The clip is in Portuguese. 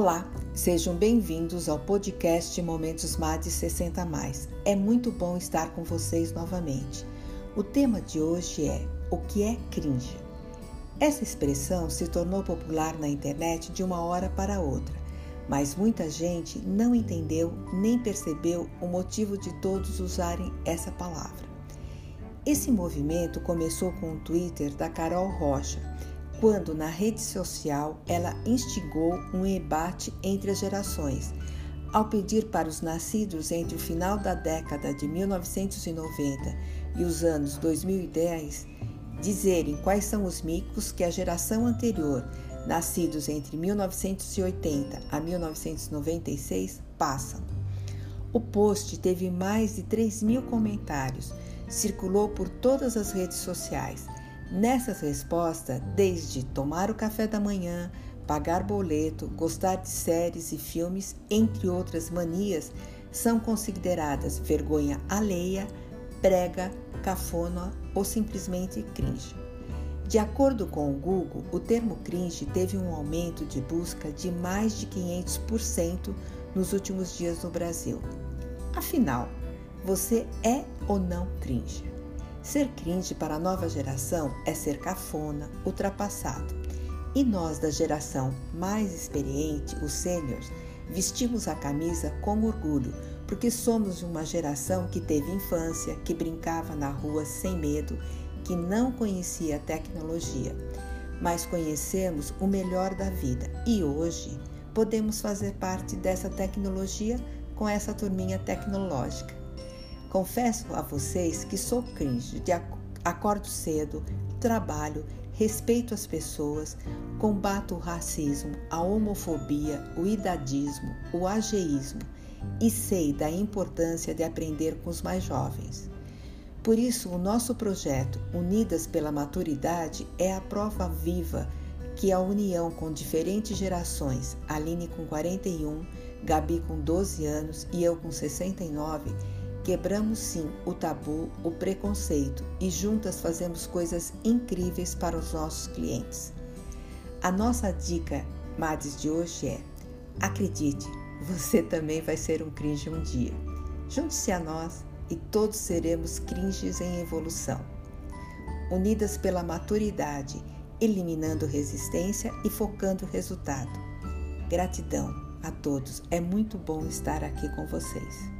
Olá, sejam bem-vindos ao podcast Momentos MAD 60 Mais. É muito bom estar com vocês novamente. O tema de hoje é o que é cringe. Essa expressão se tornou popular na internet de uma hora para outra, mas muita gente não entendeu nem percebeu o motivo de todos usarem essa palavra. Esse movimento começou com o Twitter da Carol Rocha, quando na rede social ela instigou um embate entre as gerações, ao pedir para os nascidos entre o final da década de 1990 e os anos 2010 dizerem quais são os micos que a geração anterior, nascidos entre 1980 a 1996, passam. O post teve mais de 3 mil comentários, circulou por todas as redes sociais. Nessas respostas, desde tomar o café da manhã, pagar boleto, gostar de séries e filmes, entre outras manias, são consideradas vergonha alheia, prega, cafona ou simplesmente cringe. De acordo com o Google, o termo cringe teve um aumento de busca de mais de 500% nos últimos dias no Brasil. Afinal, você é ou não cringe? Ser cringe para a nova geração é ser cafona, ultrapassado. E nós, da geração mais experiente, os sêniors, vestimos a camisa com orgulho, porque somos uma geração que teve infância, que brincava na rua sem medo, que não conhecia tecnologia, mas conhecemos o melhor da vida e hoje podemos fazer parte dessa tecnologia com essa turminha tecnológica. Confesso a vocês que sou cringe, de acordo cedo, trabalho, respeito as pessoas, combato o racismo, a homofobia, o idadismo, o ageísmo e sei da importância de aprender com os mais jovens. Por isso, o nosso projeto Unidas pela Maturidade é a prova viva que a união com diferentes gerações, Aline com 41, Gabi com 12 anos e eu com 69, quebramos sim o tabu, o preconceito e juntas fazemos coisas incríveis para os nossos clientes. A nossa dica, Mades, de hoje é: acredite, você também vai ser um cringe um dia. Junte-se a nós e todos seremos cringes em evolução. Unidas pela maturidade, eliminando resistência e focando o resultado. Gratidão a todos, é muito bom estar aqui com vocês.